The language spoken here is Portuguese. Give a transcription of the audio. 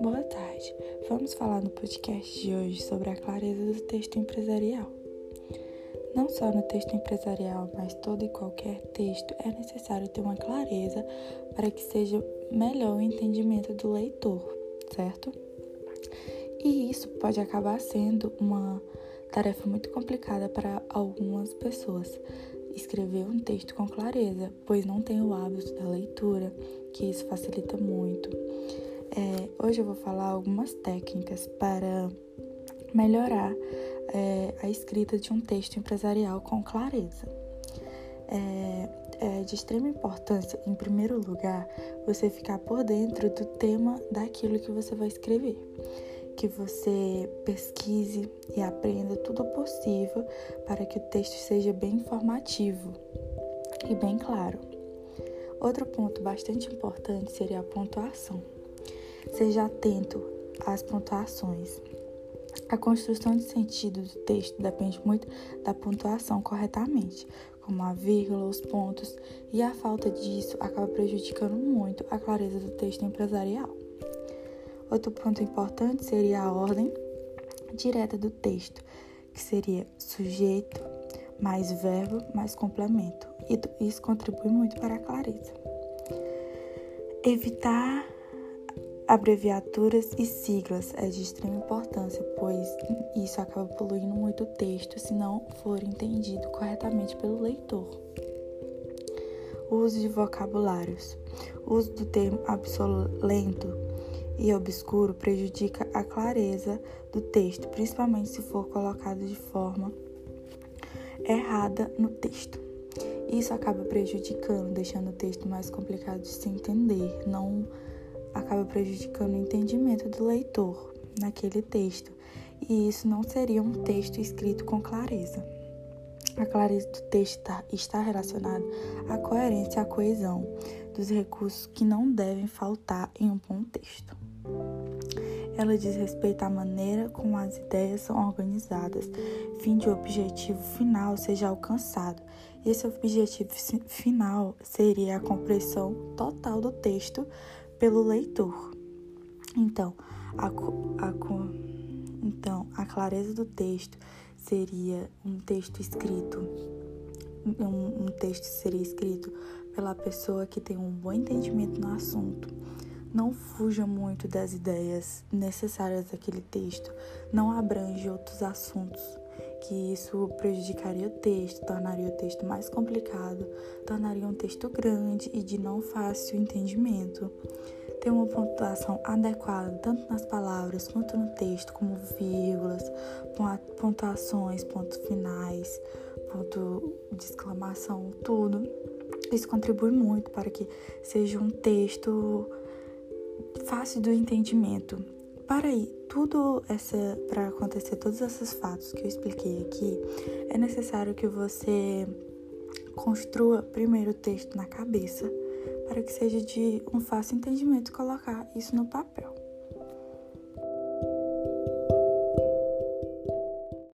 Boa tarde. Vamos falar no podcast de hoje sobre a clareza do texto empresarial. Não só no texto empresarial, mas todo e qualquer texto é necessário ter uma clareza para que seja melhor o entendimento do leitor, certo? E isso pode acabar sendo uma tarefa muito complicada para algumas pessoas. Escrever um texto com clareza, pois não tem o hábito da leitura, que isso facilita muito. É, hoje eu vou falar algumas técnicas para melhorar é, a escrita de um texto empresarial com clareza. É, é de extrema importância, em primeiro lugar, você ficar por dentro do tema daquilo que você vai escrever que você pesquise e aprenda tudo o possível para que o texto seja bem informativo e bem claro. Outro ponto bastante importante seria a pontuação. Seja atento às pontuações. A construção de sentido do texto depende muito da pontuação corretamente, como a vírgula, os pontos, e a falta disso acaba prejudicando muito a clareza do texto empresarial. Outro ponto importante seria a ordem direta do texto, que seria sujeito mais verbo mais complemento. E isso contribui muito para a clareza. Evitar abreviaturas e siglas é de extrema importância, pois isso acaba poluindo muito o texto se não for entendido corretamente pelo leitor. O uso de vocabulários. O uso do termo absolento e obscuro prejudica a clareza do texto, principalmente se for colocado de forma errada no texto. Isso acaba prejudicando, deixando o texto mais complicado de se entender, não acaba prejudicando o entendimento do leitor naquele texto. E isso não seria um texto escrito com clareza. A clareza do texto tá, está relacionada à coerência e à coesão dos recursos que não devem faltar em um bom texto. Ela diz respeito à maneira como as ideias são organizadas, fim de objetivo final seja alcançado. Esse objetivo final seria a compreensão total do texto pelo leitor. Então, a, a, então, a clareza do texto seria um texto escrito, um, um texto seria escrito pela pessoa que tem um bom entendimento no assunto não fuja muito das ideias necessárias daquele texto, não abrange outros assuntos, que isso prejudicaria o texto, tornaria o texto mais complicado, tornaria um texto grande e de não fácil entendimento. Ter uma pontuação adequada tanto nas palavras quanto no texto, como vírgulas, pontuações, pontos finais, ponto de exclamação, tudo. Isso contribui muito para que seja um texto fácil do entendimento. Para aí, tudo essa para acontecer todos esses fatos que eu expliquei aqui, é necessário que você construa primeiro o texto na cabeça, para que seja de um fácil entendimento colocar isso no papel.